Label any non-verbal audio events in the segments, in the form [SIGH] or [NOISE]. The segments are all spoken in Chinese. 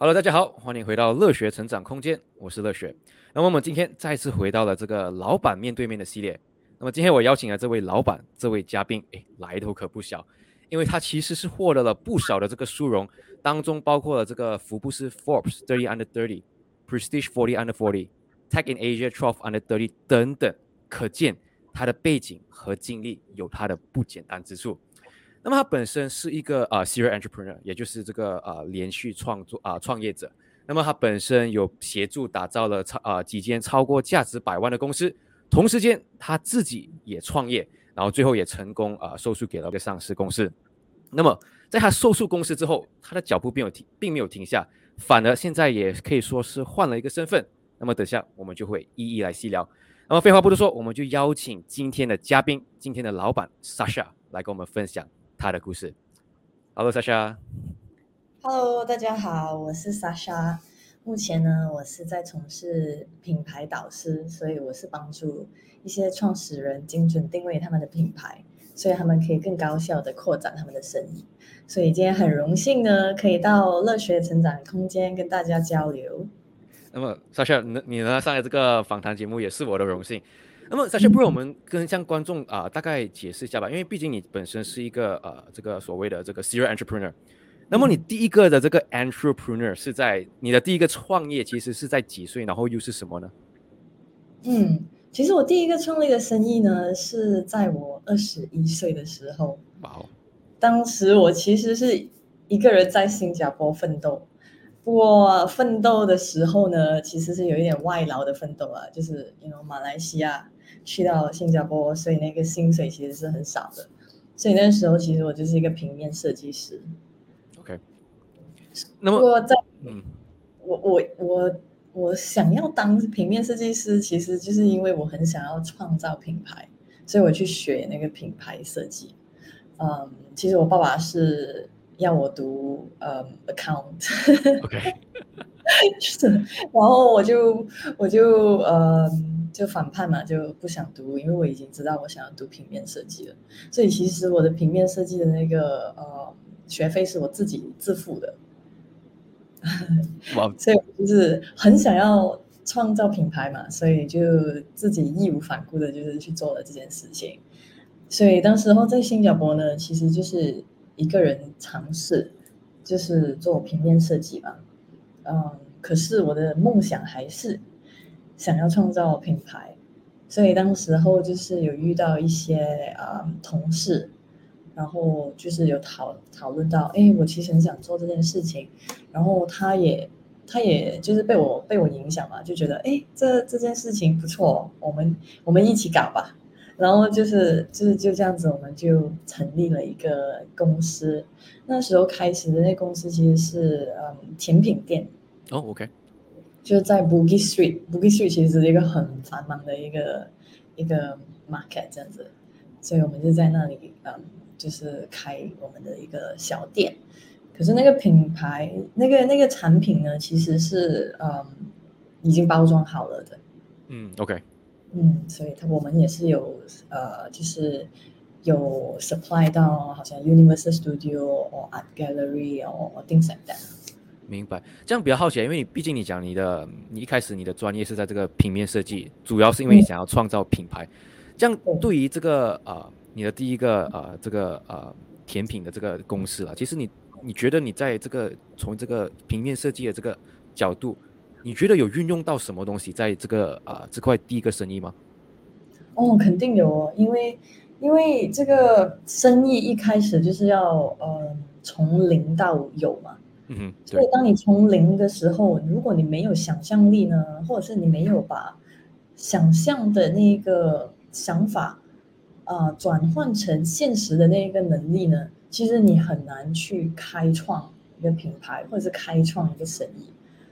Hello，大家好，欢迎回到乐学成长空间，我是乐学。那么我们今天再次回到了这个老板面对面的系列。那么今天我邀请了这位老板，这位嘉宾，诶，来头可不小，因为他其实是获得了不少的这个殊荣，当中包括了这个福布斯 Forbes Thirty Under Thirty、Prestige Forty Under Forty、Tech in Asia Twelve Under Thirty 等等，可见他的背景和经历有他的不简单之处。那么他本身是一个啊 serial entrepreneur，也就是这个啊连续创作啊创业者。那么他本身有协助打造了超啊几间超过价值百万的公司，同时间他自己也创业，然后最后也成功啊售出给了一个上市公司。那么在他售出公司之后，他的脚步并没有停，并没有停下，反而现在也可以说是换了一个身份。那么等下我们就会一一来细聊。那么废话不多说，我们就邀请今天的嘉宾，今天的老板 Sasha 来跟我们分享。他的故事。Hello，Sasha。Hello，大家好，我是 Sasha。目前呢，我是在从事品牌导师，所以我是帮助一些创始人精准定位他们的品牌，所以他们可以更高效的扩展他们的生意。所以今天很荣幸呢，可以到乐学成长空间跟大家交流。那么，Sasha，你你呢上来这个访谈节目也是我的荣幸。那么，首先，不如我们跟向观众啊大概解释一下吧，因为毕竟你本身是一个呃这个所谓的这个 serial entrepreneur。那么，你第一个的这个 entrepreneur 是在你的第一个创业，其实是在几岁，然后又是什么呢？嗯，其实我第一个创立的生意呢，是在我二十一岁的时候。哇哦！当时我其实是一个人在新加坡奋斗，不过奋斗的时候呢，其实是有一点外劳的奋斗啊，就是因为马来西亚。去到新加坡，所以那个薪水其实是很少的。所以那时候其实我就是一个平面设计师。OK。那么在嗯，我我我我想要当平面设计师，其实就是因为我很想要创造品牌，所以我去学那个品牌设计。嗯，其实我爸爸是要我读呃 account。[LAUGHS] OK。[LAUGHS] 是，然后我就我就呃。就反叛嘛，就不想读，因为我已经知道我想要读平面设计了。所以其实我的平面设计的那个呃学费是我自己自付的。哇！所以就是很想要创造品牌嘛，所以就自己义无反顾的，就是去做了这件事情。所以当时候在新加坡呢，其实就是一个人尝试，就是做平面设计嘛。嗯，可是我的梦想还是。想要创造品牌，所以当时候就是有遇到一些啊同事，然后就是有讨讨论到，哎，我其实很想做这件事情，然后他也他也就是被我被我影响嘛，就觉得哎，这这件事情不错，我们我们一起搞吧，然后就是就是就这样子，我们就成立了一个公司。那时候开始的那公司其实是嗯甜品店。哦，OK。就在 Boogie Street，Boogie Street 其实是一个很繁忙的一个一个 market 这样子，所以我们就在那里，嗯，就是开我们的一个小店。可是那个品牌，那个那个产品呢，其实是嗯已经包装好了的。嗯，OK。嗯，所以它我们也是有呃，就是有 supply 到好像 Universal Studio or Art Gallery or things like that。明白，这样比较好奇，因为你毕竟你讲你的，你一开始你的专业是在这个平面设计，主要是因为你想要创造品牌。这样对于这个呃，你的第一个呃，这个呃甜品的这个公司啊，其实你你觉得你在这个从这个平面设计的这个角度，你觉得有运用到什么东西在这个啊这块第一个生意吗？哦，肯定有哦，因为因为这个生意一开始就是要呃从零到有嘛。嗯，所以当你从零的时候，如果你没有想象力呢，或者是你没有把想象的那个想法啊转换成现实的那个能力呢，其实你很难去开创一个品牌，或者是开创一个生意。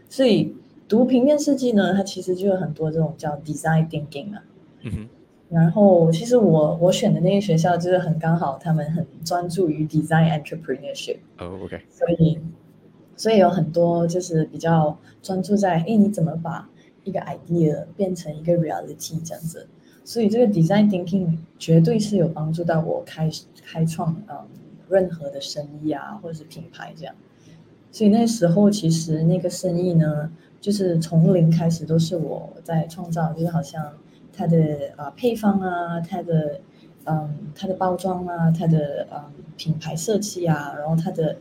所以读平面设计呢，它其实就有很多这种叫 design thinking 啊。嗯哼。然后其实我我选的那个学校就是很刚好，他们很专注于 design entrepreneurship。哦，OK。所以。所以有很多就是比较专注在，哎，你怎么把一个 idea 变成一个 reality 这样子？所以这个 design thinking 绝对是有帮助到我开开创嗯任何的生意啊，或者是品牌这样。所以那时候其实那个生意呢，就是从零开始都是我在创造，就是好像它的啊配方啊，它的嗯它的包装啊，它的嗯品牌设计啊，然后它的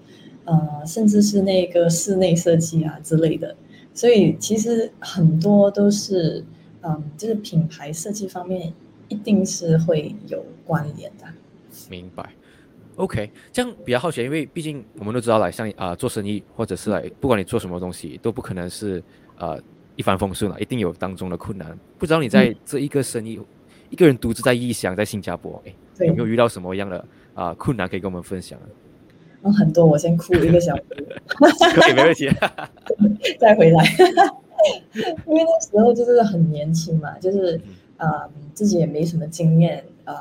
呃甚至是那个室内设计啊之类的，所以其实很多都是嗯就是品牌设计方面一定是会有关联的。明白。OK，这样比较好奇，因为毕竟我们都知道，来像啊做生意，或者是来不管你做什么东西，都不可能是呃一帆风顺了，一定有当中的困难。不知道你在这一个生意，一个人独自在异乡，在新加坡，哎，有没有遇到什么样的啊困难可以跟我们分享？嗯，很多，我先哭一个小时。[LAUGHS] 可以，没问题。再回来，[LAUGHS] 因为那时候就是很年轻嘛，就是啊自己也没什么经验。呃，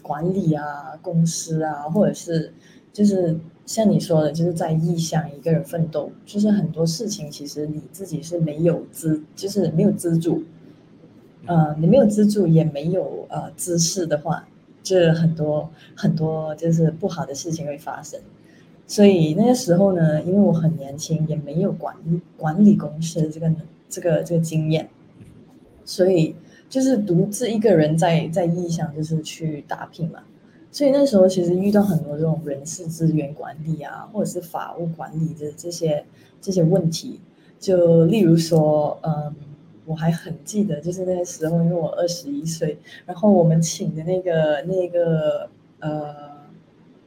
管理啊，公司啊，或者是就是像你说的，就是在异乡一个人奋斗，就是很多事情其实你自己是没有资，就是没有资助，呃，你没有资助，也没有呃知识的话，就很多很多就是不好的事情会发生。所以那个时候呢，因为我很年轻，也没有管理管理公司的这个这个这个经验，所以。就是独自一个人在在异乡，就是去打拼嘛。所以那时候其实遇到很多这种人事资源管理啊，或者是法务管理的这些这些问题。就例如说，嗯，我还很记得，就是那个时候，因为我二十一岁，然后我们请的那个那个呃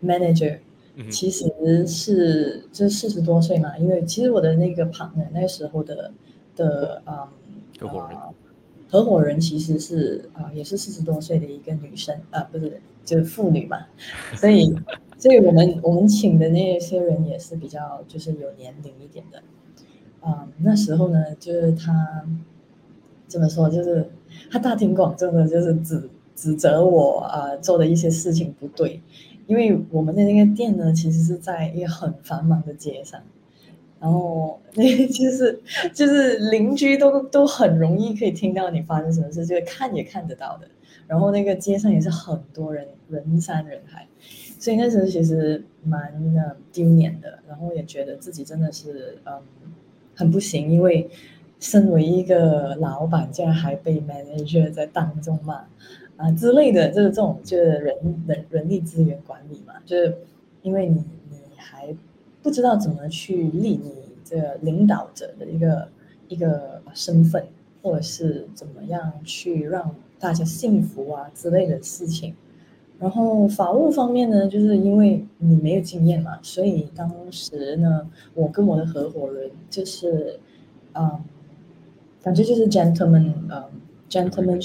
manager，其实是就四十多岁嘛。因为其实我的那个 partner 那时候的的嗯。合伙人其实是啊，也是四十多岁的一个女生啊，不是就是妇女嘛，[LAUGHS] 所以，所以我们我们请的那些人也是比较就是有年龄一点的，啊，那时候呢，就是他怎么说，就是他大庭广众的，就是指指责我啊做的一些事情不对，因为我们的那个店呢，其实是在一个很繁忙的街上。然后那 [LAUGHS] 就是就是邻居都都很容易可以听到你发生什么事，就是看也看得到的。然后那个街上也是很多人，人山人海，所以那时候其实蛮丢脸的。然后也觉得自己真的是嗯很不行，因为身为一个老板，竟然还被 manager 在当中骂啊之类的，就是这种就是人人人力资源管理嘛，就是因为你你还。不知道怎么去立你这个领导者的一个一个身份，或者是怎么样去让大家幸福啊之类的事情。然后法务方面呢，就是因为你没有经验嘛，所以当时呢，我跟我的合伙人就是，嗯，反正就是 gentleman，嗯，gentleman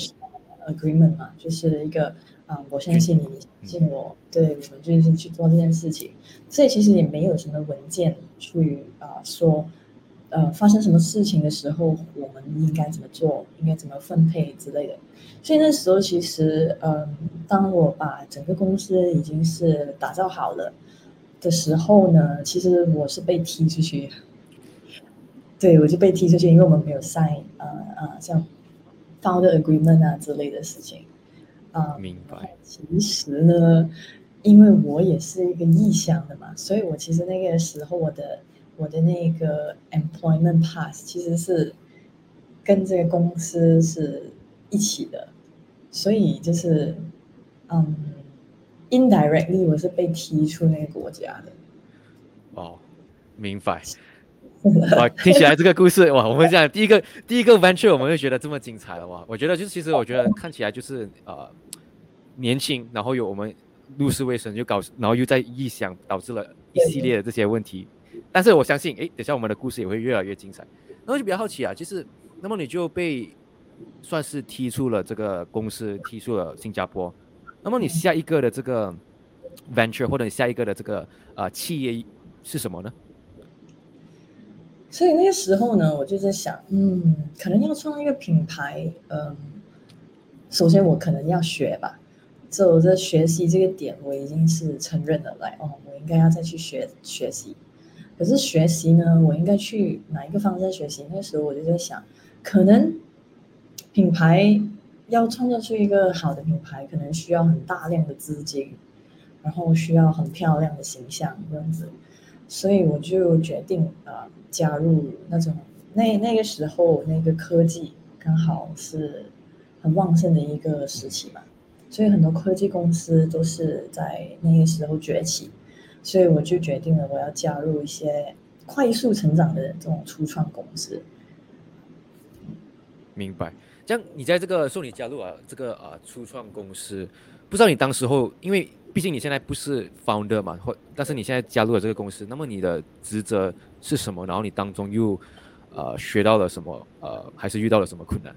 agreement 嘛，就是一个。啊，我相信你，相信我，对我们就是去做这件事情，所以其实也没有什么文件去啊说，呃，发生什么事情的时候，我们应该怎么做，应该怎么分配之类的。所以那时候其实，嗯，当我把整个公司已经是打造好了的时候呢，其实我是被踢出去，[LAUGHS] 对我就被踢出去，因为我们没有 sign 呃呃像 founder agreement 啊之类的事情。啊，明白。其实呢，因为我也是一个异乡的嘛，所以我其实那个时候我的我的那个 employment pass 其实是跟这个公司是一起的，所以就是嗯，indirectly 我是被踢出那个国家的。哦，明白。[LAUGHS] 哇，听起来这个故事哇，我们讲第一个第一个 venture，我们就觉得这么精彩了哇！我觉得就是其实我觉得看起来就是呃年轻，然后有我们入世未深，就搞，然后又在异乡，导致了一系列的这些问题。但是我相信，哎，等下我们的故事也会越来越精彩。然后就比较好奇啊，就是那么你就被算是踢出了这个公司，踢出了新加坡。那么你下一个的这个 venture 或者你下一个的这个呃企业是什么呢？所以那个时候呢，我就在想，嗯，可能要创一个品牌，嗯，首先我可能要学吧，这我在学习这个点，我已经是承认了，来哦，我应该要再去学学习。可是学习呢，我应该去哪一个方向学习？那时候我就在想，可能品牌要创造出一个好的品牌，可能需要很大量的资金，然后需要很漂亮的形象这样子。所以我就决定啊加入那种那那个时候那个科技刚好是很旺盛的一个时期嘛，所以很多科技公司都是在那个时候崛起，所以我就决定了我要加入一些快速成长的这种初创公司。明白。这样，你在这个受你加入啊，这个啊初创公司，不知道你当时候，因为毕竟你现在不是 founder 嘛，或但是你现在加入了这个公司，那么你的职责是什么？然后你当中又呃学到了什么？呃，还是遇到了什么困难？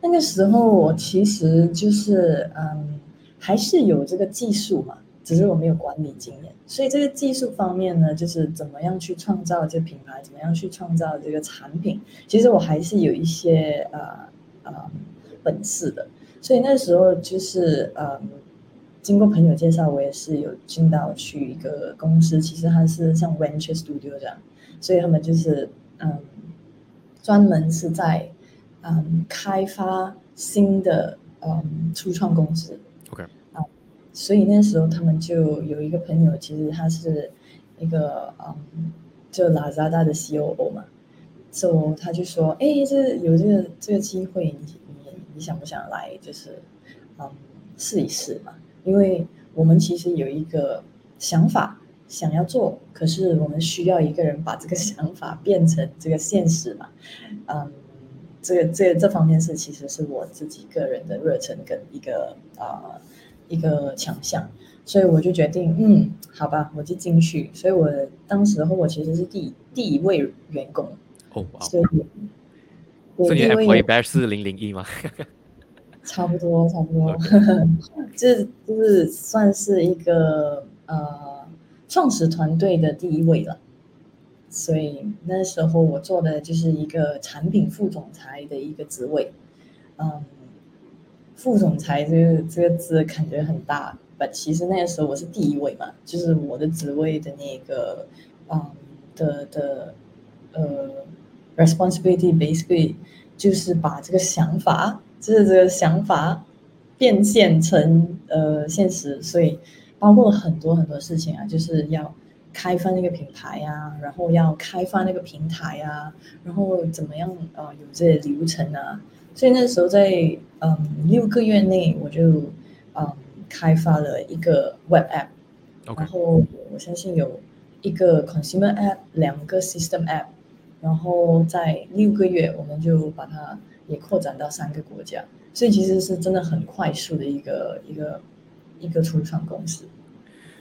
那个时候我其实就是嗯，还是有这个技术嘛。只是我没有管理经验，所以这个技术方面呢，就是怎么样去创造这品牌，怎么样去创造这个产品，其实我还是有一些呃呃本事的。所以那时候就是呃，经过朋友介绍，我也是有进到去一个公司，其实它是像 Venture Studio 这样，所以他们就是嗯，专门是在嗯开发新的嗯初创公司。OK 啊所以那时候他们就有一个朋友，其实他是一个嗯，就拉扎达的 COO 嘛，所以他就说：“哎，这有这个这个机会，你你你想不想来？就是嗯，试一试嘛？因为我们其实有一个想法想要做，可是我们需要一个人把这个想法变成这个现实嘛。嗯，这个这这方面是其实是我自己个人的热忱跟一个啊。”一个强项，所以我就决定，嗯，好吧，我就进去。所以我当时候我其实是第第一位员工哦，所以，所以 employee batch 是零零一吗？差不多，差不多，[LAUGHS] 这就是算是一个呃创始团队的第一位了。所以那时候我做的就是一个产品副总裁的一个职位，嗯。副总裁这个这个字感觉很大，但其实那个时候我是第一位嘛，就是我的职位的那个，嗯的的呃，responsibility basically 就是把这个想法，就是这个想法变现成呃现实，所以包括很多很多事情啊，就是要开发那个品牌呀，然后要开发那个平台呀，然后怎么样呃有这些流程啊。所以那时候在嗯六个月内，我就嗯开发了一个 web app，然后我相信有一个 consumer app，两个 system app，然后在六个月我们就把它也扩展到三个国家，所以其实是真的很快速的一个一个一个初创公司。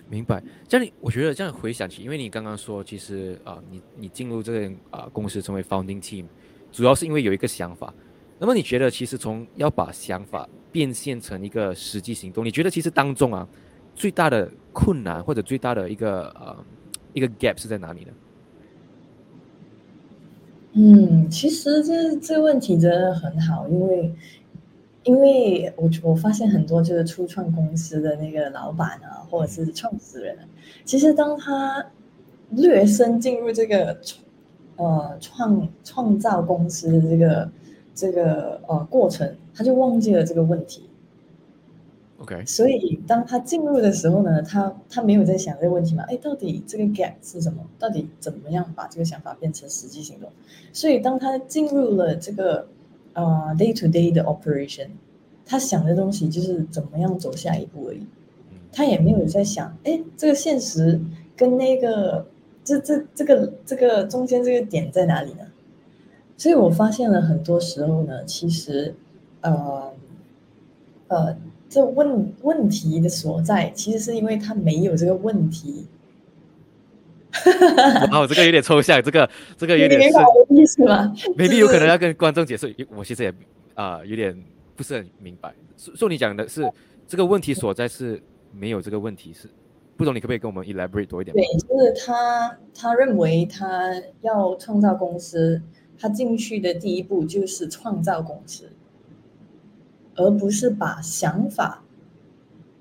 明白，这样我觉得这样回想起，因为你刚刚说，其实啊，你你进入这个啊公司成为 founding team，主要是因为有一个想法。那么你觉得，其实从要把想法变现成一个实际行动，你觉得其实当中啊，最大的困难或者最大的一个呃一个 gap 是在哪里呢？嗯，其实这这个问题真的很好，因为因为我我发现很多就是初创公司的那个老板啊，或者是创始人，其实当他略深进入这个呃创创造公司的这个。这个呃过程，他就忘记了这个问题。OK，所以当他进入的时候呢，他他没有在想这个问题嘛？哎，到底这个 gap 是什么？到底怎么样把这个想法变成实际行动？所以当他进入了这个呃 day to day 的 operation，他想的东西就是怎么样走下一步而已。他也没有在想，哎，这个现实跟那个这这这个这个中间这个点在哪里呢？所以我发现了很多时候呢，其实，呃，呃，这问问题的所在，其实是因为他没有这个问题。哦，这个有点抽象，这个这个有点是意思吗？[LAUGHS] maybe 有可能要跟观众解释，我其实也啊有点不是很明白。说你讲的是这个问题所在是没有这个问题，是不懂，你可不可以跟我们 elaborate 多一点？对，就是他他认为他要创造公司。他进去的第一步就是创造公司，而不是把想法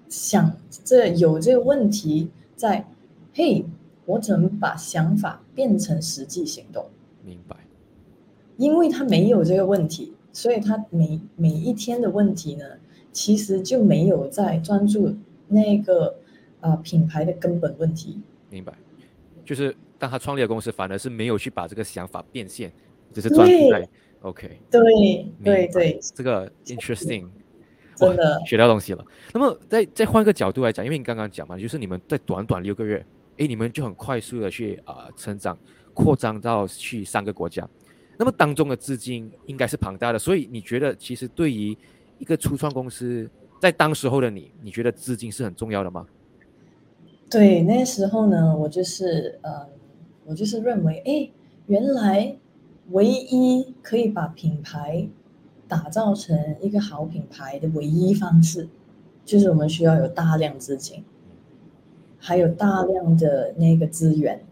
想这有这个问题在，嘿，我怎么把想法变成实际行动？明白。因为他没有这个问题，所以他每每一天的问题呢，其实就没有在专注那个呃品牌的根本问题，明白，就是当他创立了公司，反而是没有去把这个想法变现，只是专注在 OK。对对对，这个 interesting，[LAUGHS] 真的学到东西了。那么再再换个角度来讲，因为你刚刚讲嘛，就是你们在短短六个月，哎，你们就很快速的去啊、呃成长，扩张到去三个国家。那么当中的资金应该是庞大的，所以你觉得其实对于一个初创公司，在当时候的你，你觉得资金是很重要的吗？对，那时候呢，我就是呃，我就是认为，哎，原来唯一可以把品牌打造成一个好品牌的唯一方式，就是我们需要有大量资金，还有大量的那个资源。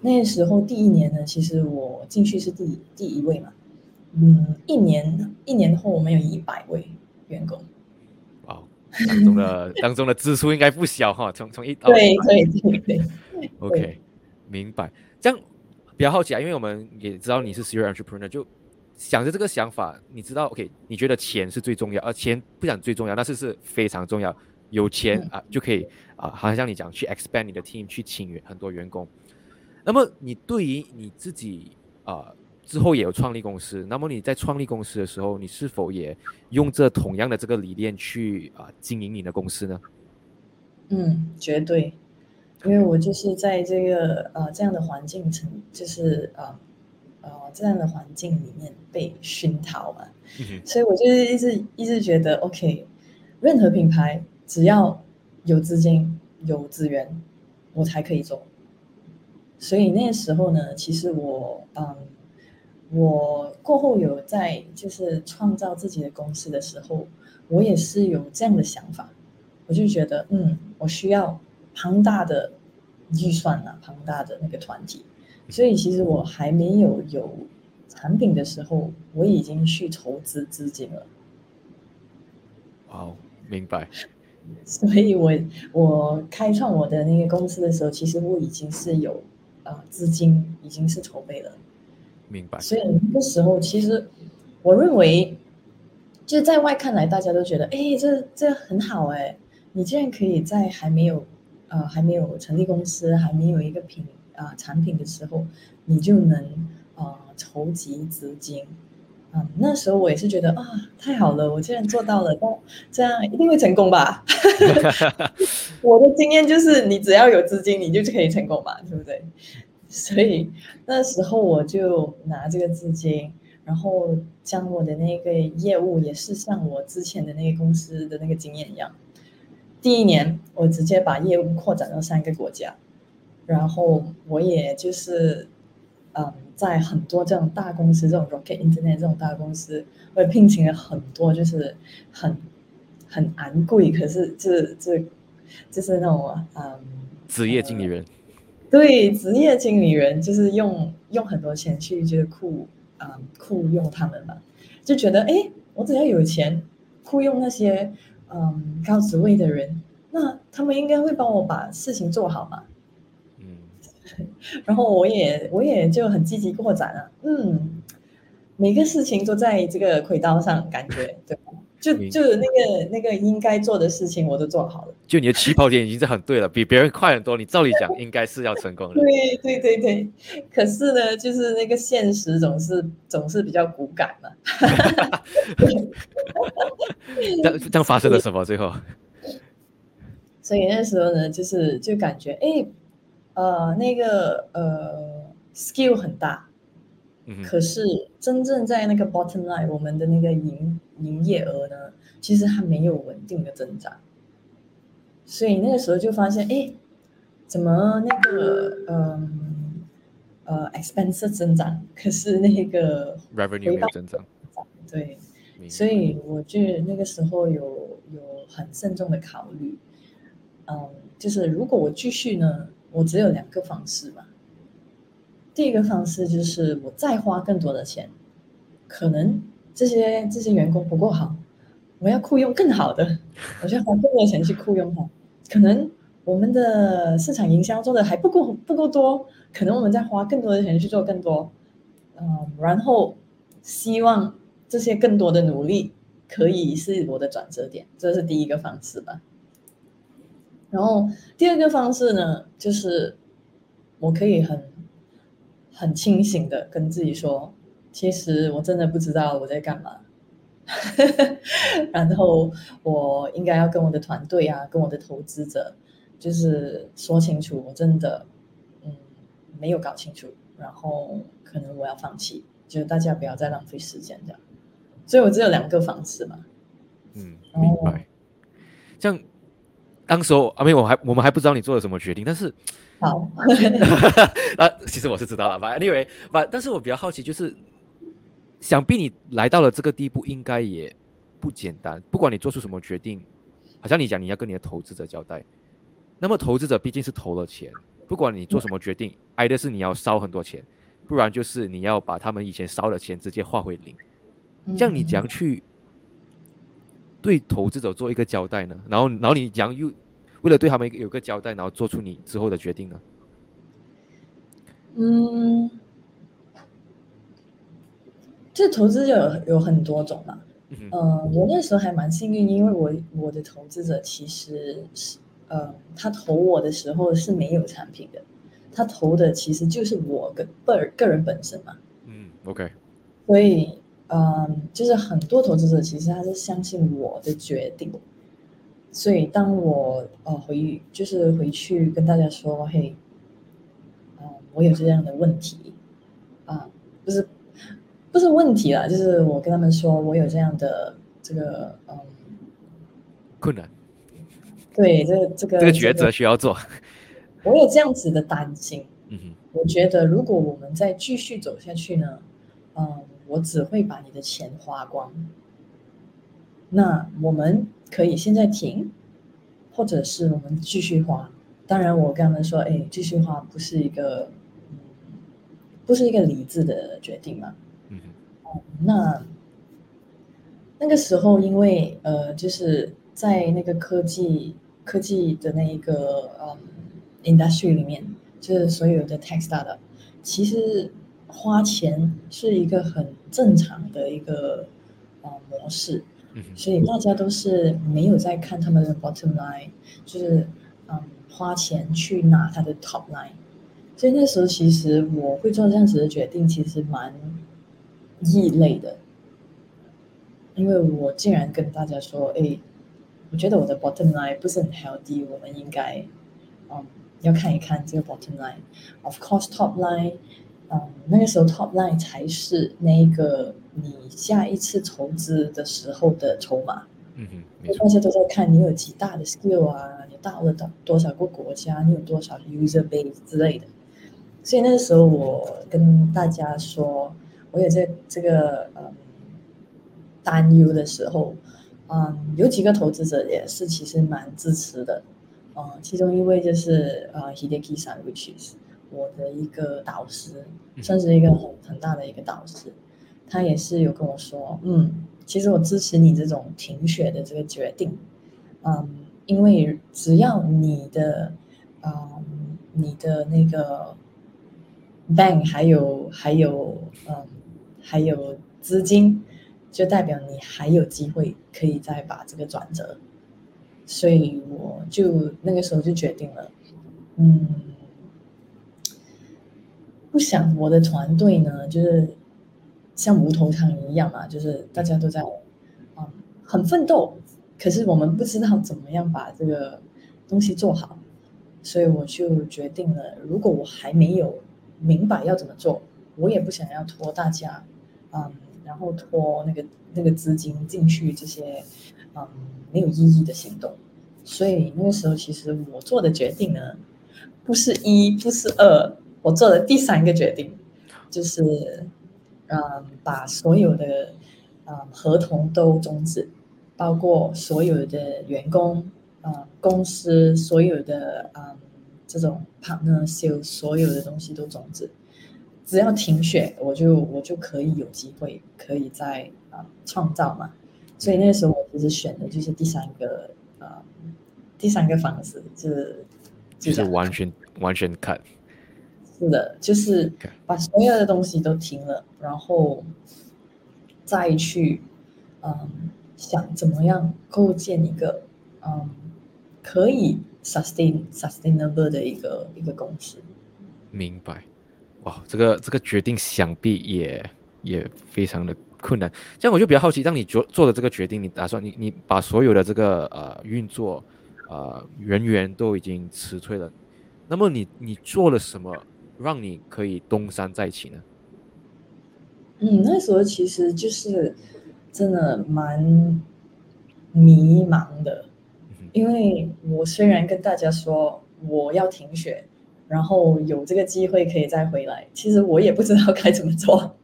那时候第一年呢，其实我进去是第第一位嘛，嗯，一年一年后我们有一百位员工。哇，当中的 [LAUGHS] 当中的支出应该不小哈，从从一到对对对对，OK，明白。这样比较好奇啊，因为我们也知道你是 serial entrepreneur，就想着这个想法，你知道 OK，你觉得钱是最重要，而钱不讲最重要，但是是非常重要。有钱嗯啊、就可以啊，好像你讲去 expand 你的 team，去请员很多员工。那么你对于你自己啊、之后也有创立公司，那么你在创立公司的时候，你是否也用这同样的这个理念去啊、经营你的公司呢？嗯，绝对，因为我就是在这个呃这样的环境成，就是呃呃这样的环境里面被熏陶嘛，嗯所以我就是一直一直觉得，OK，任何品牌只要有资金、有资源，我才可以做。所以那时候呢，其实我嗯，我过后有在就是创造自己的公司的时候，我也是有这样的想法，我就觉得嗯，我需要庞大的预算啊，庞大的那个团体。所以其实我还没有有产品的时候，我已经去筹资资金了。哇哦，明白。所以我我开创我的那个公司的时候，其实我已经是有呃资金，已经是筹备了。明白，所以那个时候，其实我认为，就在外看来，大家都觉得，哎，这这很好哎，你竟然可以在还没有呃还没有成立公司，还没有一个品啊、产品的时候，你就能呃筹集资金。嗯，那时候我也是觉得啊，太好了，我竟然做到了，那这样一定会成功吧？[LAUGHS] 我的经验就是，你只要有资金，你就可以成功嘛，对不对？[LAUGHS] 所以那时候我就拿这个资金，然后将我的那个业务也是像我之前的那个公司的那个经验一样，第一年我直接把业务扩展到三个国家，然后我也就是嗯，在很多这种大公司，这种 Rocket Internet 这种大公司，我也聘请了很多就是很很昂贵，可是这这就是那种嗯。职业经理人，对，职业经理人就是用用很多钱去就是雇啊、雇佣他们嘛，就觉得哎，我只要有钱雇佣那些嗯高职位的人，那他们应该会帮我把事情做好嘛。嗯，[LAUGHS] 然后我也我也就很积极扩展啊，嗯，每个事情都在这个轨道上，感觉对吧？就明就那个那个应该做的事情我都做好了。就你的起跑点已经是很对了，比别人快很多，你照理讲应该是要成功的。[LAUGHS] 对对对对，可是呢，就是那个现实总是总是比较骨感嘛。[LAUGHS] 这样这样发生了什么？最后，[LAUGHS] 所以那时候呢，就是就感觉哎，呃，那个呃 skill 很大，嗯，可是真正在那个 bottom line，我们的那个营营业额呢，其实它没有稳定的增长。所以那个时候就发现，哎，怎么那个嗯呃 expense 增长，可是那个 revenue 没有增长，对，所以我就那个时候有有很慎重的考虑，嗯，就是如果我继续呢，我只有两个方式嘛。第一个方式就是我再花更多的钱，可能这些这些员工不够好，我要雇佣更好的，我就要花更多的钱去雇佣他。可能我们的市场营销做的还不够不够多，可能我们再花更多的钱去做更多，嗯，然后希望这些更多的努力可以是我的转折点，这是第一个方式吧。然后第二个方式呢，就是我可以很很清醒的跟自己说，其实我真的不知道我在干嘛。[LAUGHS] 然后我应该要跟我的团队啊，跟我的投资者，就是说清楚，我真的嗯没有搞清楚，然后可能我要放弃，就大家不要再浪费时间这样。所以我只有两个方式嘛。嗯，明白。这样，当时候阿妹，我还我们还不知道你做了什么决定，但是好 [LAUGHS] 啊，其实我是知道了吧？Anyway，吧，但是我比较好奇就是。想必你来到了这个地步，应该也不简单。不管你做出什么决定，好像你讲你要跟你的投资者交代，那么投资者毕竟是投了钱，不管你做什么决定，挨的是你要烧很多钱，不然就是你要把他们以前烧的钱直接化回零。这样你怎样去对投资者做一个交代呢？然后，然后你怎样又为了对他们有个交代，然后做出你之后的决定呢？嗯。这投资就有有很多种嘛，嗯，我那时候还蛮幸运，因为我我的投资者其实是，呃，他投我的时候是没有产品的，他投的其实就是我个个个人本身嘛，嗯，OK，所以，嗯，就是很多投资者其实他是相信我的决定，所以当我呃回就是回去跟大家说，嘿，嗯，我有这样的问题。不是问题啦，就是我跟他们说，我有这样的这个嗯困难，对，这这个这个抉择需要做。[LAUGHS] 我有这样子的担心，嗯哼，我觉得如果我们再继续走下去呢，嗯，我只会把你的钱花光。那我们可以现在停，或者是我们继续花。当然，我跟他们说，哎，继续花不是一个，不是一个理智的决定嘛。那那个时候，因为呃，就是在那个科技科技的那一个嗯 industry 里面，就是所有的 tech startup，其实花钱是一个很正常的一个呃模式，所以大家都是没有在看他们的 bottom line，就是嗯花钱去拿他的 top line，所以那时候其实我会做这样子的决定，其实蛮。异类的，因为我竟然跟大家说：“哎，我觉得我的 bottom line 不是很 healthy，我们应该，嗯，要看一看这个 bottom line。Of course, top line，嗯，那个时候 top line 才是那个你下一次筹资的时候的筹码。嗯哼，大家都在看你有几大的 skill 啊，你到了多多少个国家，你有多少 user base 之类的。所以那个时候我跟大家说。我有这这个嗯担忧的时候，嗯，有几个投资者也是其实蛮支持的，嗯，其中一位就是呃 Hideki San，which is 我的一个导师，算是一个很很大的一个导师，他也是有跟我说，嗯，其实我支持你这种停血的这个决定，嗯，因为只要你的嗯你的那个 bank 还有还有嗯。还有资金，就代表你还有机会可以再把这个转折，所以我就那个时候就决定了，嗯，不想我的团队呢，就是像无头苍蝇一样嘛，就是大家都在嗯很奋斗，可是我们不知道怎么样把这个东西做好，所以我就决定了，如果我还没有明白要怎么做，我也不想要拖大家。嗯，然后拖那个那个资金进去这些，嗯，没有意义的行动。所以那个时候，其实我做的决定呢，不是一，不是二，我做的第三个决定，就是，嗯，把所有的，嗯，合同都终止，包括所有的员工，嗯，公司所有的，嗯，这种 partner sale 所有的东西都终止。只要停血，我就我就可以有机会，可以再啊创造嘛。所以那个时候我其实选的就是第三个啊，第三个方式，就是就是完全完全 cut。是的，就是把所有的东西都停了，然后再去嗯想怎么样构建一个嗯可以 sustain sustainable 的一个一个公司。明白。哇，这个这个决定想必也也非常的困难。这样我就比较好奇，当你做做的这个决定，你打算你你把所有的这个呃运作呃人员都已经辞退了，那么你你做了什么让你可以东山再起呢？嗯，那时候其实就是真的蛮迷茫的，因为我虽然跟大家说我要停学。然后有这个机会可以再回来，其实我也不知道该怎么做，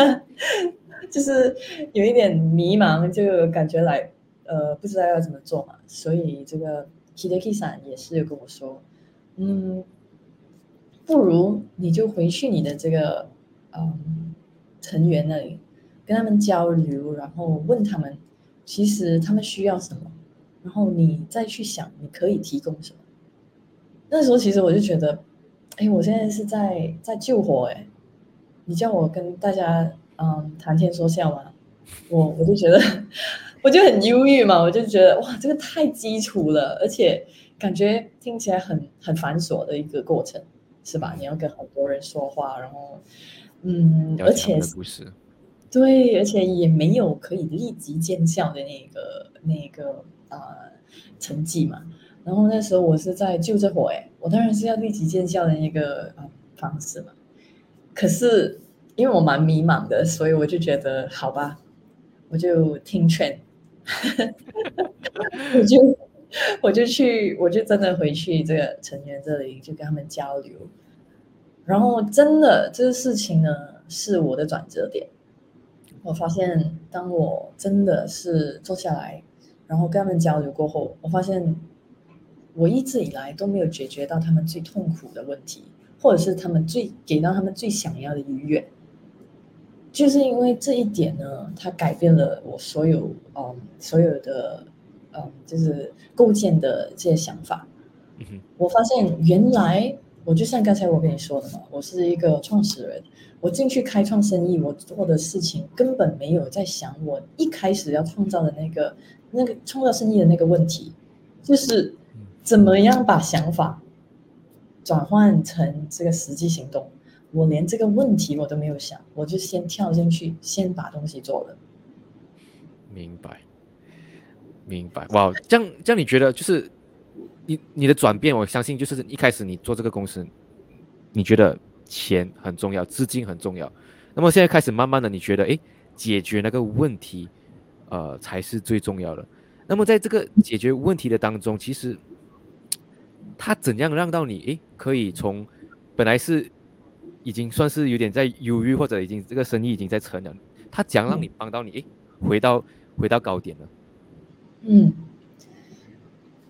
[LAUGHS] 就是有一点迷茫，就感觉来呃不知道要怎么做嘛。所以这个 Hideki さん也是跟我说，嗯，不如你就回去你的这个嗯成员那里，跟他们交流，然后问他们其实他们需要什么，然后你再去想你可以提供什么。那时候其实我就觉得，哎，我现在是在在救火哎，你叫我跟大家嗯谈天说笑嘛，我我就觉得 [LAUGHS] 我就很忧郁嘛，我就觉得哇，这个太基础了，而且感觉听起来很很繁琐的一个过程，是吧？你要跟很多人说话，然后嗯，而且对，而且也没有可以立即见效的那个那个啊成绩嘛。然后那时候我是在救这火哎，我当然是要立即见效的一个方式嘛。可是因为我蛮迷茫的，所以我就觉得好吧，我就听劝，[LAUGHS] 我就我就去，我就真的回去这个成员这里，就跟他们交流。然后真的这个事情呢，是我的转折点。我发现，当我真的是坐下来，然后跟他们交流过后，我发现。我一直以来都没有解决到他们最痛苦的问题，或者是他们最给到他们最想要的愉悦，就是因为这一点呢，它改变了我所有嗯所有的嗯就是构建的这些想法。我发现原来我就像刚才我跟你说的嘛，我是一个创始人，我进去开创生意，我做的事情根本没有在想我一开始要创造的那个那个创造生意的那个问题，就是。怎么样把想法转换成这个实际行动？我连这个问题我都没有想，我就先跳进去，先把东西做了。明白，明白。哇，这样这样，你觉得就是你你的转变？我相信就是一开始你做这个公司，你觉得钱很重要，资金很重要。那么现在开始慢慢的，你觉得哎，解决那个问题，呃，才是最重要的。那么在这个解决问题的当中，其实。他怎样让到你？诶，可以从本来是已经算是有点在犹豫，或者已经这个生意已经在成了，他怎样让你帮到你？诶，回到回到高点了。嗯，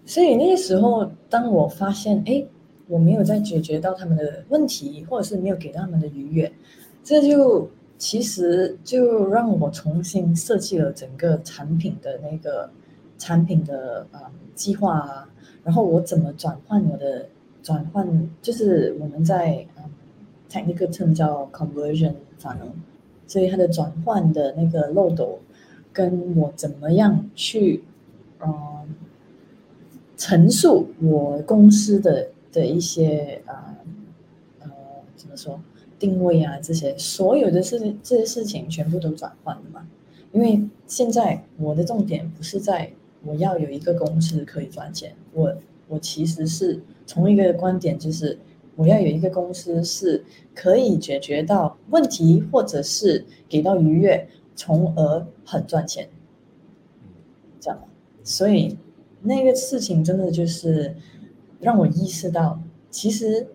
所以那个时候，当我发现，哎，我没有在解决到他们的问题，或者是没有给到他们的愉悦，这就其实就让我重新设计了整个产品的那个产品的啊计划啊。然后我怎么转换我的转换？就是我们在嗯，technical term 叫 conversion 法能，所以它的转换的那个漏斗，跟我怎么样去嗯陈述我公司的的一些啊呃怎么说定位啊这些所有的事这些事情全部都转换了嘛？因为现在我的重点不是在。我要有一个公司可以赚钱。我我其实是从一个观点，就是我要有一个公司是可以解决到问题，或者是给到愉悦，从而很赚钱。这样，所以那个事情真的就是让我意识到，其实，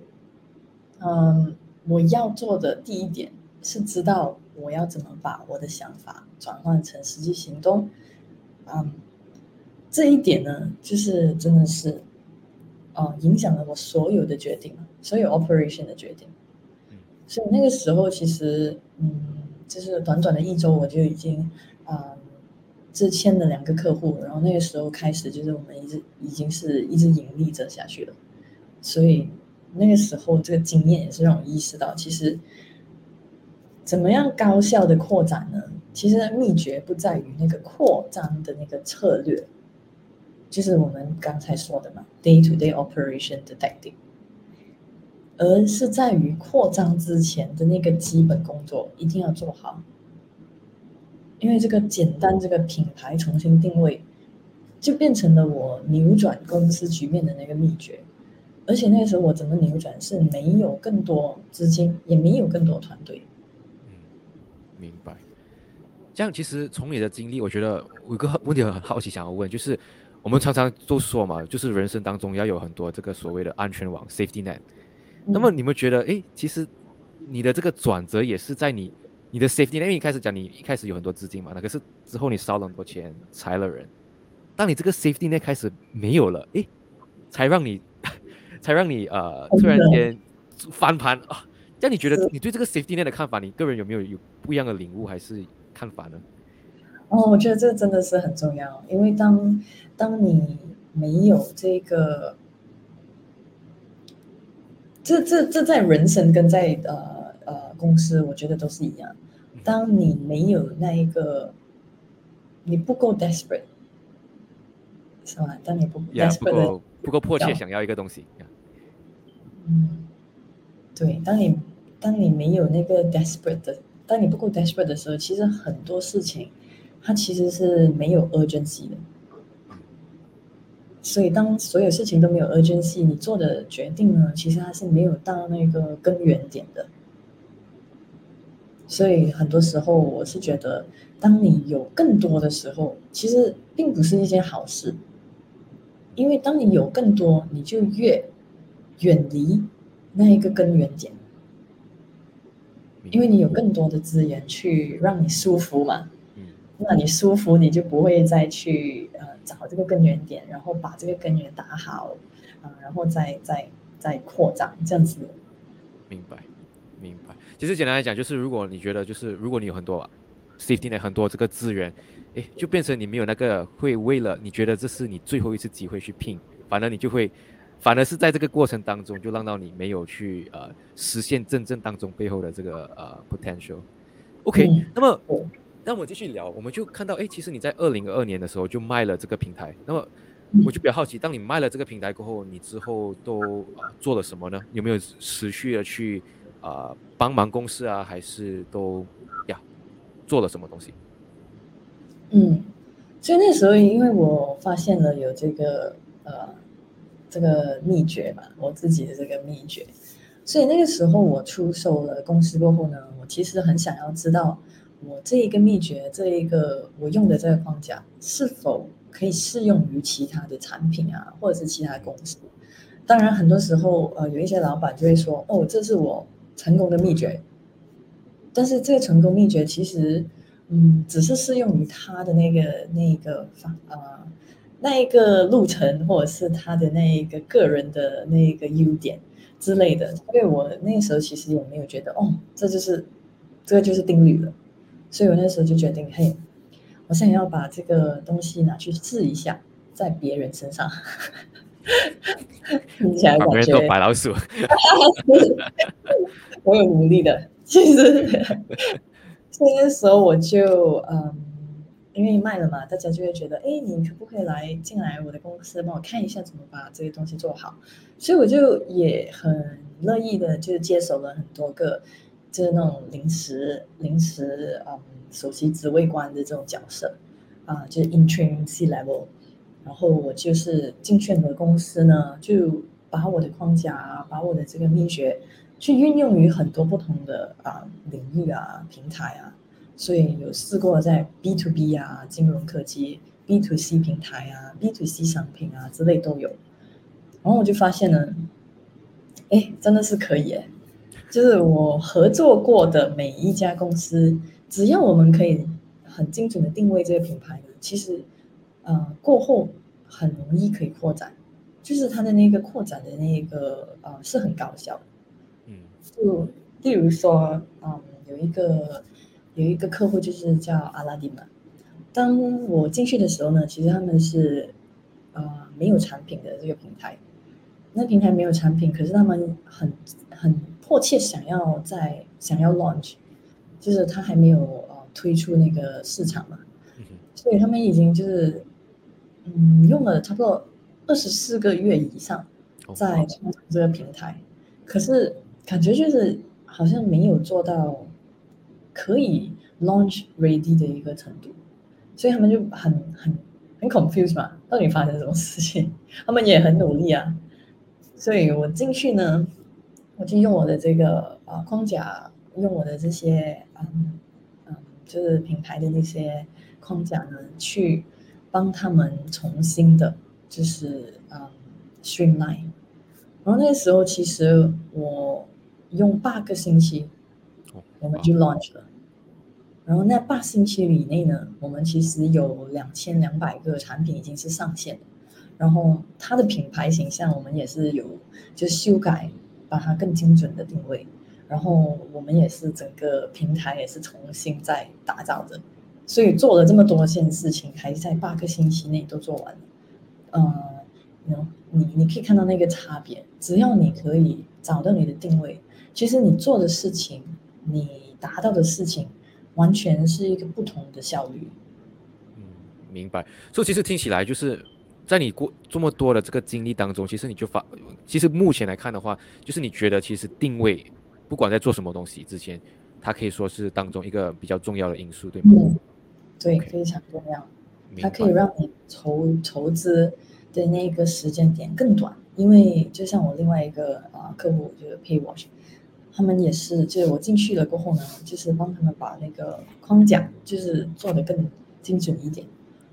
嗯，我要做的第一点是知道我要怎么把我的想法转换成实际行动，嗯。这一点呢，就是真的是，啊，影响了我所有的决定，所有 operation 的决定。所以那个时候，其实，嗯，就是短短的一周，我就已经啊，这签了两个客户，然后那个时候开始，就是我们一直已经是一直盈利着下去了。所以那个时候，这个经验也是让我意识到，其实怎么样高效的扩展呢？其实秘诀不在于那个扩张的那个策略。就是我们刚才说的嘛，day to day operation 的 tactic，而是在于扩张之前的那个基本工作一定要做好。因为这个简单，这个品牌重新定位，就变成了我扭转公司局面的那个秘诀。而且那时候我怎么扭转，是没有更多资金，也没有更多团队。嗯，明白。这样其实从你的经历，我觉得我有个问题很好奇想要问，就是我们常常都说嘛，就是人生当中要有很多这个所谓的安全网 （safety net）。那么你们觉得，哎，其实你的这个转折也是在你你的 safety net，因为一开始讲你一开始有很多资金嘛，那可是之后你烧了很多钱，裁了人，当你这个 safety net 开始没有了，哎，才让你 [LAUGHS] 才让你呃突然间翻盘啊！这样你觉得你对这个 safety net 的看法，你个人有没有有不一样的领悟还是？看法呢？哦，我觉得这真的是很重要，因为当当你没有这个，这这这在人生跟在呃呃公司，我觉得都是一样。当你没有那一个，你不够 desperate，是吧？当你不 desperate，不够不够迫切想要一个东西，嗯，对，当你当你没有那个 desperate 的。当你不够 desperate 的时候，其实很多事情它其实是没有 urgency 的。所以当所有事情都没有 urgency，你做的决定呢，其实它是没有到那个根源点的。所以很多时候，我是觉得，当你有更多的时候，其实并不是一件好事，因为当你有更多，你就越远离那一个根源点。因为你有更多的资源去让你舒服嘛，嗯，那你舒服，你就不会再去呃找这个根源点，然后把这个根源打好，啊，然后再再再扩张这样子。明白，明白。其实简单来讲，就是如果你觉得就是如果你有很多 safety 的很多这个资源，哎，就变成你没有那个会为了你觉得这是你最后一次机会去拼，反而你就会。反而是在这个过程当中，就让到你没有去呃实现真正当中背后的这个呃 potential。OK，那么那我们继续聊，我们就看到，哎，其实你在二零二二年的时候就卖了这个平台。那么我就比较好奇，当你卖了这个平台过后，你之后都做了什么呢？有没有持续的去啊帮忙公司啊，还是都呀做了什么东西？嗯，所以那时候因为我发现了有这个呃。这个秘诀吧，我自己的这个秘诀，所以那个时候我出售了公司过后呢，我其实很想要知道，我这一个秘诀，这一个我用的这个框架是否可以适用于其他的产品啊，或者是其他公司。当然，很多时候呃，有一些老板就会说，哦，这是我成功的秘诀，但是这个成功秘诀其实，嗯，只是适用于他的那个那个方啊。那一个路程，或者是他的那一个个人的那一个优点之类的，因为我那时候其实也没有觉得，哦，这就是这个就是定律了，所以我那时候就决定，嘿，我想要把这个东西拿去试一下，在别人身上，[LAUGHS] 听起来感觉白老鼠，[LAUGHS] 我有努力的，其实，所以那时候我就嗯。因为卖了嘛，大家就会觉得，哎，你可不可以来进来我的公司，帮我看一下怎么把这些东西做好？所以我就也很乐意的，就是接手了很多个，就是那种临时临时嗯首席职位官的这种角色啊，就是 interim C level。然后我就是进去的公司呢，就把我的框架啊，把我的这个秘诀，去运用于很多不同的啊领域啊平台啊。所以有试过在 B to B 啊，金融科技、B to C 平台啊、B to C 商品啊之类都有，然后我就发现呢，哎，真的是可以哎，就是我合作过的每一家公司，只要我们可以很精准的定位这个品牌，其实呃过后很容易可以扩展，就是它的那个扩展的那个呃是很高效的，嗯，就例如说嗯有一个。有一个客户就是叫阿拉丁嘛。当我进去的时候呢，其实他们是呃没有产品的这个平台，那平台没有产品，可是他们很很迫切想要在想要 launch，就是他还没有呃推出那个市场嘛，所以他们已经就是嗯用了差不多二十四个月以上在这个平台。可是感觉就是好像没有做到可以 launch ready 的一个程度，所以他们就很很很 confused 嘛，到底发生什么事情？他们也很努力啊，所以我进去呢，我就用我的这个啊框架，用我的这些嗯嗯，就是品牌的那些框架呢，去帮他们重新的，就是嗯 streamline。然后那个时候，其实我用八个星期，我们就 launch 了。然后那八星期以内呢，我们其实有两千两百个产品已经是上线然后它的品牌形象，我们也是有就修改，把它更精准的定位。然后我们也是整个平台也是重新再打造的。所以做了这么多件事情，还在八个星期内都做完了。嗯，你你可以看到那个差别。只要你可以找到你的定位，其实你做的事情，你达到的事情。完全是一个不同的效率。嗯，明白。所以其实听起来就是在你过这么多的这个经历当中，其实你就发，其实目前来看的话，就是你觉得其实定位，不管在做什么东西之前，它可以说是当中一个比较重要的因素，对吗？嗯，对，非常重要。它可以让你筹筹资的那个时间点更短，因为就像我另外一个啊客户就是 Paywatch。他们也是，就是我进去了过后呢，就是帮他们把那个框架就是做的更精准一点，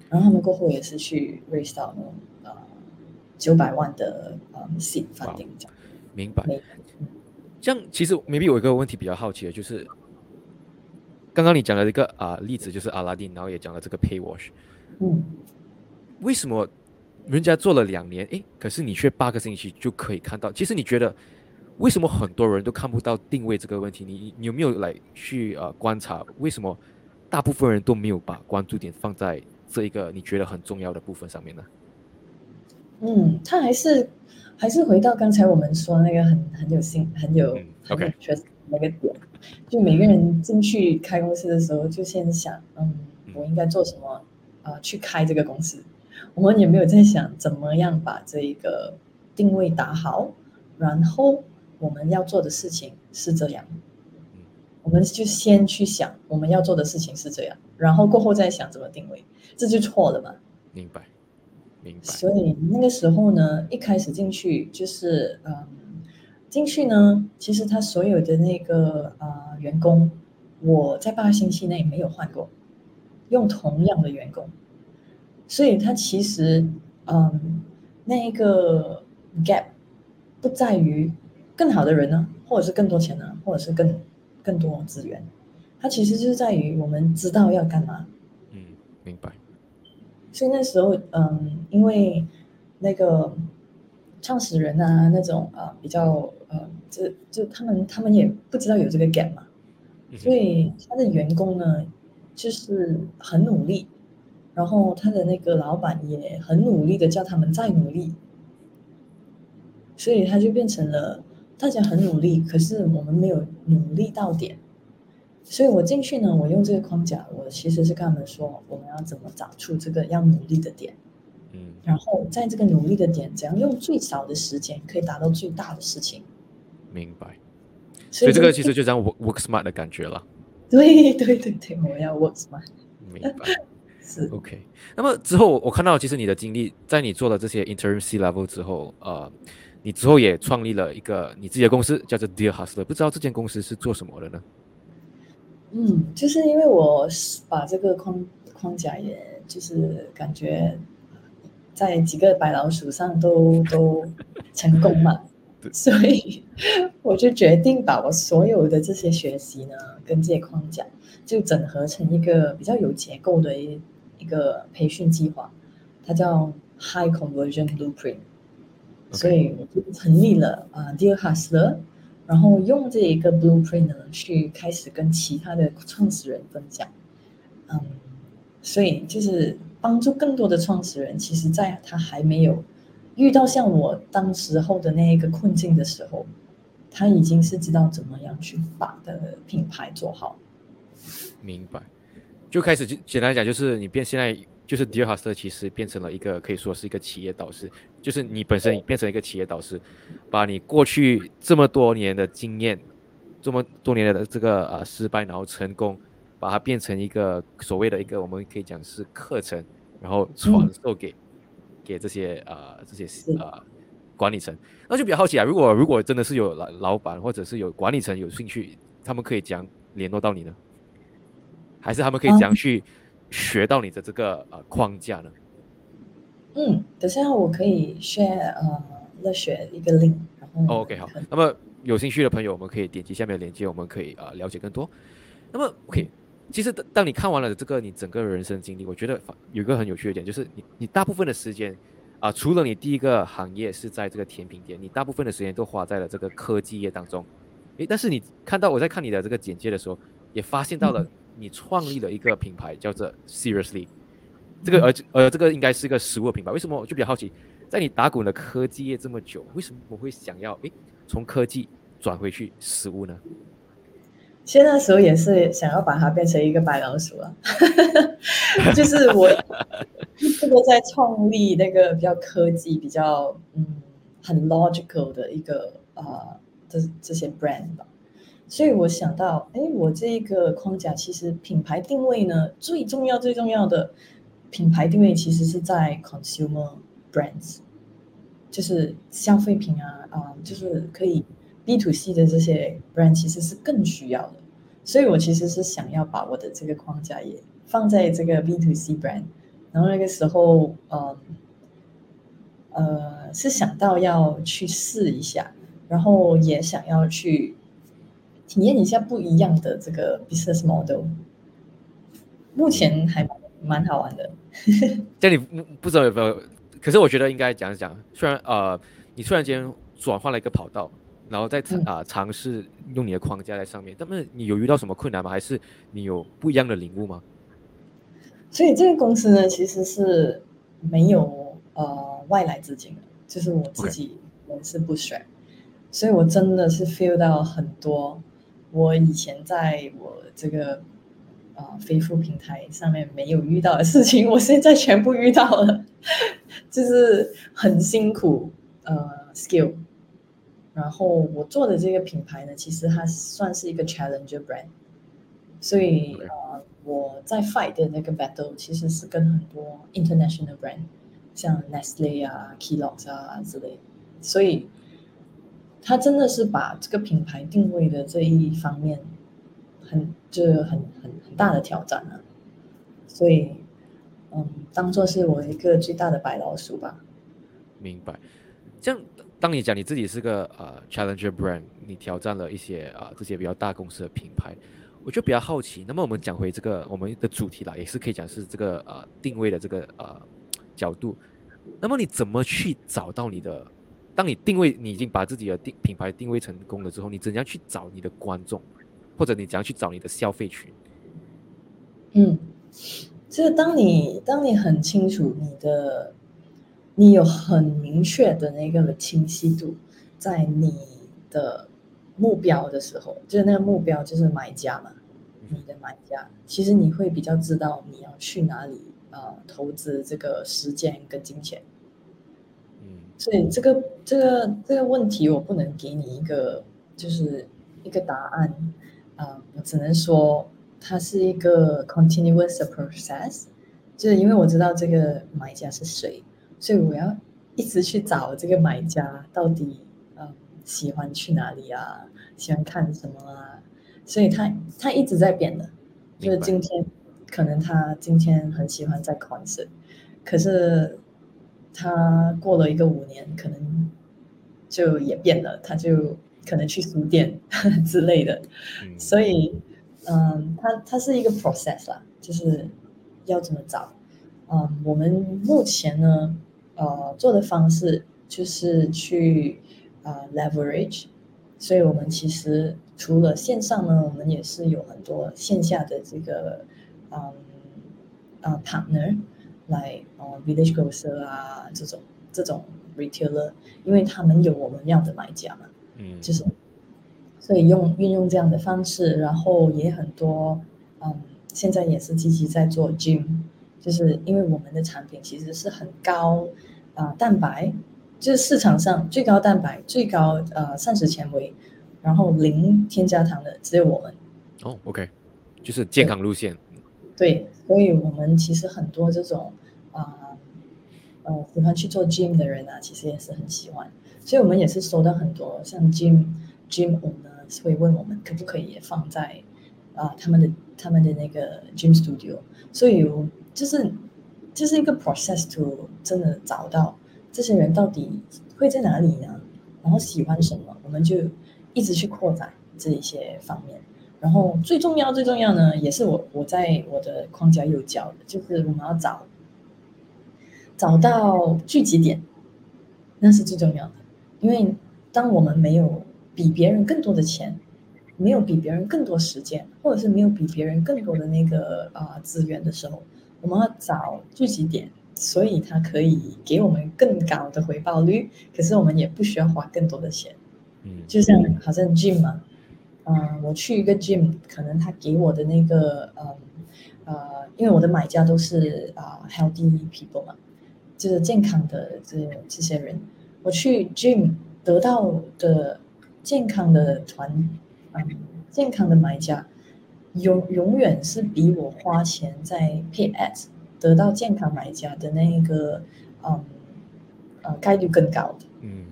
然后他们过后也是去 raise 到那种呃九百万的呃 seed funding 这样。明白。这样其实 maybe 有一个问题比较好奇的就是，刚刚你讲了一个啊例子，就是阿拉丁，然后也讲了这个 pay wash。嗯。为什么人家做了两年，诶，可是你却八个星期就可以看到？其实你觉得？为什么很多人都看不到定位这个问题？你你有没有来去呃观察？为什么大部分人都没有把关注点放在这一个你觉得很重要的部分上面呢？嗯，他还是还是回到刚才我们说那个很很有心很有 OK 那个点，就每个人进去开公司的时候，就先想嗯，我应该做什么啊？去开这个公司，我们也没有在想怎么样把这一个定位打好，然后。我们要做的事情是这样，我们就先去想我们要做的事情是这样，然后过后再想怎么定位，这就错了嘛？明白，明白。所以那个时候呢，一开始进去就是嗯，进去呢，其实他所有的那个呃员工，我在八个星期内没有换过，用同样的员工，所以他其实嗯，那一个 gap 不在于。更好的人呢，或者是更多钱呢，或者是更更多资源，它其实就是在于我们知道要干嘛。嗯，明白。所以那时候，嗯，因为那个创始人啊，那种啊比较呃，就就他们他们也不知道有这个 gap 嘛，所以他的员工呢就是很努力，然后他的那个老板也很努力的叫他们再努力，所以他就变成了。大家很努力，可是我们没有努力到点，所以我进去呢，我用这个框架，我其实是跟他们说，我们要怎么找出这个要努力的点，嗯，然后在这个努力的点，怎样用最少的时间可以达到最大的事情。明白。所以这个其实就这样 work work smart 的感觉了。对对对对，我要 work smart。明白。[LAUGHS] 是 OK。那么之后我看到，其实你的经历，在你做了这些 interim C level 之后，呃。你之后也创立了一个你自己的公司，叫做 Dear Hustler，不知道这间公司是做什么的呢？嗯，就是因为我把这个框框架，也就是感觉在几个白老鼠上都都成功嘛，[LAUGHS] 所以我就决定把我所有的这些学习呢，跟这些框架，就整合成一个比较有结构的一一个培训计划，它叫 High Conversion Blueprint。所以我就成立了啊，Dear Hustler，然后用这一个 Blueprint 呢，去开始跟其他的创始人分享，嗯，所以就是帮助更多的创始人，其实在他还没有遇到像我当时候的那一个困境的时候，他已经是知道怎么样去把的品牌做好。明白，就开始就简单讲，就是你变现在就是 Dear Hustler 其实变成了一个可以说是一个企业导师，就是你本身变成一个企业导师，把你过去这么多年的经验，这么多年的这个呃失败，然后成功，把它变成一个所谓的一个我们可以讲是课程，然后传授给给这些呃这些呃管理层，那就比较好奇啊，如果如果真的是有老老板或者是有管理层有兴趣，他们可以讲联络到你呢，还是他们可以讲去？学到你的这个呃框架呢？嗯，等下我可以 share 呃乐学一个 link，然后 OK 好。那么有兴趣的朋友，我们可以点击下面的链接，我们可以啊了解更多。那么 OK，其实当当你看完了这个你整个人生经历，我觉得有一个很有趣的点，就是你你大部分的时间啊，除了你第一个行业是在这个甜品店，你大部分的时间都花在了这个科技业当中。诶，但是你看到我在看你的这个简介的时候，也发现到了。你创立了一个品牌叫做 Seriously，这个而呃这个应该是一个食物品牌。为什么我就比较好奇，在你打滚的科技业这么久，为什么我会想要诶从科技转回去食物呢？其实那时候也是想要把它变成一个白老鼠啊，[LAUGHS] 就是我这个在创立那个比较科技、比较嗯很 logical 的一个呃这这些 brand 吧。所以我想到，哎，我这一个框架其实品牌定位呢，最重要最重要的品牌定位其实是在 consumer brands，就是消费品啊啊，就是可以 B to C 的这些 brand 其实是更需要的。所以我其实是想要把我的这个框架也放在这个 B to C brand，然后那个时候，嗯，呃，是想到要去试一下，然后也想要去。体验一下不一样的这个 business model，目前还蛮好玩的。[LAUGHS] 这你不不知道有没有？可是我觉得应该讲一讲。虽然呃，你突然间转换了一个跑道，然后再啊尝试用你的框架在上面，但是你有遇到什么困难吗？还是你有不一样的领悟吗？所以这个公司呢，其实是没有呃外来资金的，就是我自己人是不选，所以我真的是 feel 到很多。我以前在我这个啊飞付平台上面没有遇到的事情，[LAUGHS] 我现在全部遇到了，[LAUGHS] 就是很辛苦呃 skill。然后我做的这个品牌呢，其实它算是一个 challenger brand，所以呃我在 fight 的那个 battle 其实是跟很多 international brand，像 Nestle 啊、Kellogg 啊之类，所以。他真的是把这个品牌定位的这一方面，很就是很很很大的挑战啊，所以，嗯，当做是我一个最大的白老鼠吧。明白。这样，当你讲你自己是个呃 challenger brand，你挑战了一些啊这些比较大公司的品牌，我就比较好奇。那么我们讲回这个我们的主题啦，也是可以讲是这个呃定位的这个呃角度。那么你怎么去找到你的？当你定位，你已经把自己的定品牌定位成功了之后，你怎样去找你的观众，或者你怎样去找你的消费群？嗯，就是当你当你很清楚你的，你有很明确的那个清晰度，在你的目标的时候，就是那个目标就是买家嘛，你的买家，其实你会比较知道你要去哪里啊，投资这个时间跟金钱。所以这个这个这个问题，我不能给你一个就是一个答案啊，我只能说它是一个 continuous process，就是因为我知道这个买家是谁，所以我要一直去找这个买家到底呃喜欢去哪里啊，喜欢看什么啊，所以他他一直在变的，就是今天可能他今天很喜欢在 concert，可是。他过了一个五年，可能就也变了，他就可能去书店 [LAUGHS] 之类的。所以，嗯，他他是一个 process 啦，就是要怎么找。嗯，我们目前呢，呃，做的方式就是去啊 leverage。所以我们其实除了线上呢，我们也是有很多线下的这个嗯啊 partner。来哦，Village Grocer 啊，这种这种 retailer，因为他们有我们要的买家嘛，嗯，就是，所以用运用这样的方式，然后也很多，嗯，现在也是积极在做 gym，就是因为我们的产品其实是很高啊、蛋白，就是市场上最高蛋白、最高呃膳食纤维，然后零添加糖的只有我们。哦，OK，就是健康路线。对，所以我们其实很多这种啊呃喜欢去做 gym 的人啊，其实也是很喜欢。所以我们也是收到很多像 gym gym owner 会问我们可不可以放在啊、他们的他们的那个 gym studio。所以就是就是一个 process to 真的找到这些人到底会在哪里呢？然后喜欢什么，我们就一直去扩展这一些方面。然后最重要最重要呢，也是我我在我的框架有教的，就是我们要找找到聚集点，那是最重要的。因为当我们没有比别人更多的钱，没有比别人更多时间，或者是没有比别人更多的那个啊、资源的时候，我们要找聚集点，所以它可以给我们更高的回报率，可是我们也不需要花更多的钱。嗯，就像好像 gym 嘛，嗯、我去一个 gym，可能他给我的那个，嗯，呃，因为我的买家都是啊、healthy people 嘛，就是健康的这这些人，我去 gym 得到的健康的团，嗯，健康的买家，永永远是比我花钱在 pay ads 得到健康买家的那个，嗯，呃，概率更高的。嗯，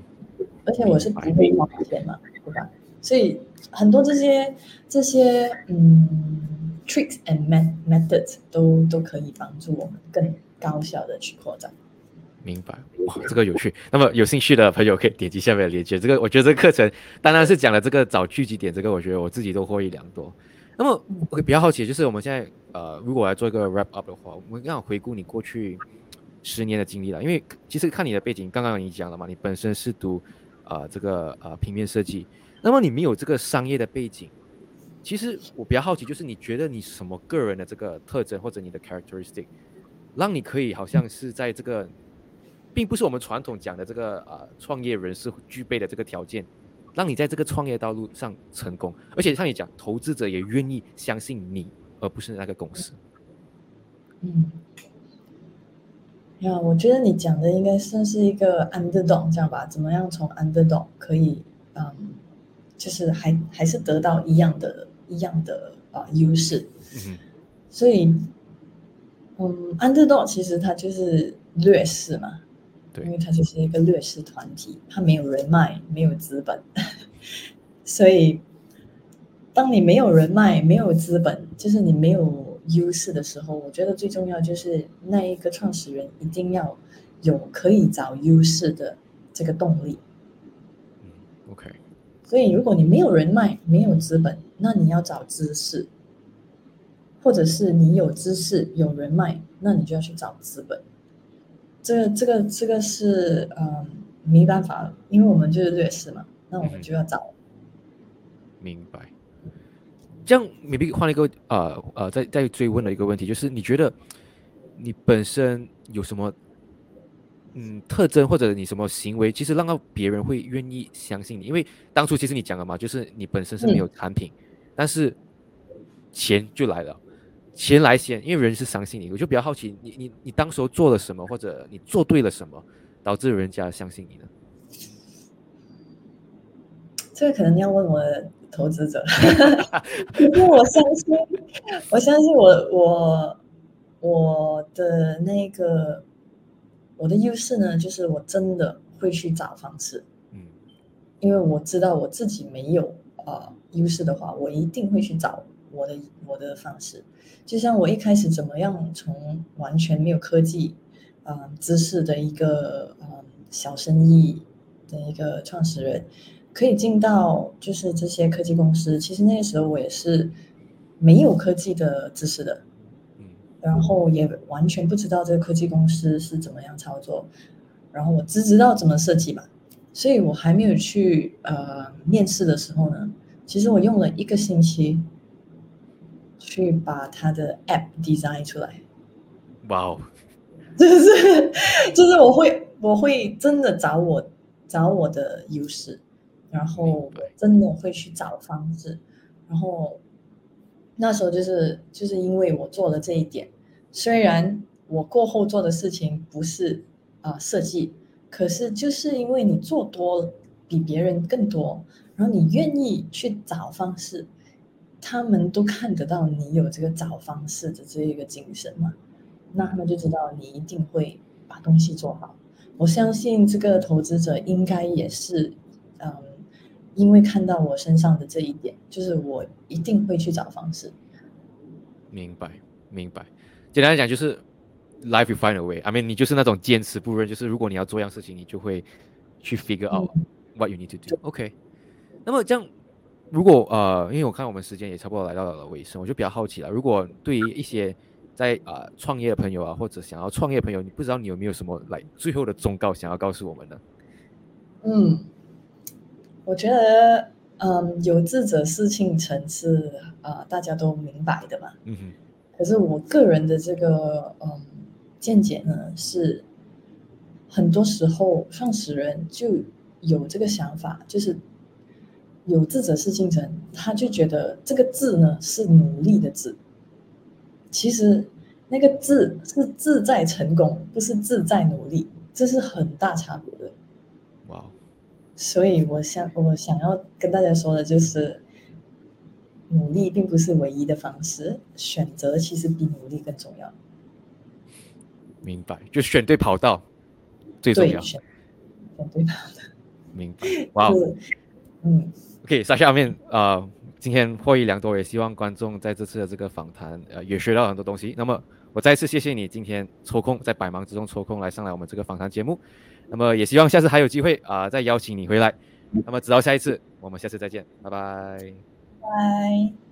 而且我是不会花钱嘛，对吧？所以很多这些这些嗯 tricks and methods 都都可以帮助我们更高效的去扩展。明白。哇，这个有趣。那么有兴趣的朋友可以点击下面的链接。这个我觉得这个课程当然是讲了这个找聚集点，这个我觉得我自己都获益良多。那么我比较好奇，就是我们现在呃，如果来做一个 wrap up 的话，我们要回顾你过去十年的经历了。因为其实看你的背景，刚刚你讲了嘛，你本身是读呃这个呃平面设计，那么你没有这个商业的背景。其实我比较好奇，就是你觉得你什么个人的这个特征或者你的 characteristic，让你可以好像是在这个，并不是我们传统讲的这个呃创业人士具备的这个条件，让你在这个创业道路上成功，而且像你讲，投资者也愿意相信你，而不是那个公司。嗯，呀，我觉得你讲的应该算是一个 underdog 这样吧？怎么样从 underdog 可以嗯，就是还还是得到一样的一样的啊、优势？嗯所以，嗯，underdog 其实它就是劣势嘛，对因为它就是一个劣势团体，它没有人脉，没有资本，[LAUGHS] 所以，当你没有人脉、没有资本，就是你没有优势的时候，我觉得最重要就是那一个创始人一定要有可以找优势的这个动力。所以，如果你没有人脉、没有资本，那你要找知识，或者是你有知识、有人脉，那你就要去找资本。这个、这个、这个是嗯没办法了，因为我们就是劣势嘛，那我们就要找。明白。这样，maybe 换了一个呃呃，再再追问的一个问题，就是你觉得你本身有什么嗯特征，或者你什么行为，其实让到别人会愿意相信你？因为当初其实你讲了嘛，就是你本身是没有产品，但是钱就来了，钱来先，因为人是相信你。我就比较好奇，你你你当时候做了什么，或者你做对了什么，导致人家相信你呢？这个可能要问我的投资者，[LAUGHS] 因为我相信，我相信我我我的那个我的优势呢，就是我真的会去找方式，嗯因为我知道我自己没有呃优势的话，我一定会去找我的我的方式。就像我一开始怎么样从完全没有科技呃知识的一个呃小生意的一个创始人，可以进到就是这些科技公司。其实那个时候我也是没有科技的知识的，嗯然后也完全不知道这个科技公司是怎么样操作，然后我只知道怎么设计嘛，所以我还没有去呃面试的时候呢，其实我用了一个星期去把它的 app design 出来，哇哦，[LAUGHS] 就是就是我会我会真的找我找我的优势，然后真的会去找方式，然后那时候就是就是因为我做了这一点，虽然我过后做的事情不是啊设计，可是就是因为你做多比别人更多，然后你愿意去找方式，他们都看得到你有这个找方式的这一个精神嘛，那他们就知道你一定会把东西做好。我相信这个投资者应该也是，嗯，因为看到我身上的这一点，就是我一定会去找方式。明白，明白。简单来讲就是。Life you find a way. I mean，你就是那种坚持不认，就是如果你要做一样事情，你就会去 figure out what you need to do. OK。那么这样，如果呃，因为我看我们时间也差不多来到了尾声，我就比较好奇了。如果对于一些在啊创业的朋友啊，或者想要创业朋友，你不知道你有没有什么来最后的忠告想要告诉我们呢？嗯，我觉得嗯，有志者事竟成是啊，大家都明白的嘛。嗯哼。可是我个人的这个嗯。见解呢是，很多时候创始人就有这个想法，就是有志者事竟成，他就觉得这个志呢是努力的志，其实那个志是志在成功，不是志在努力，这是很大差别的。哇！所以我想我想要跟大家说的就是，努力并不是唯一的方式，选择其实比努力更重要。明白，就选对跑道最重要。选对跑道。明白。哇。嗯。OK，下下面啊，今天获益良多，也希望观众在这次的这个访谈呃也学到很多东西。那么我再次谢谢你今天抽空在百忙之中抽空来上来我们这个访谈节目。那么也希望下次还有机会啊再邀请你回来。那么直到下一次，我们下次再见，拜拜。拜。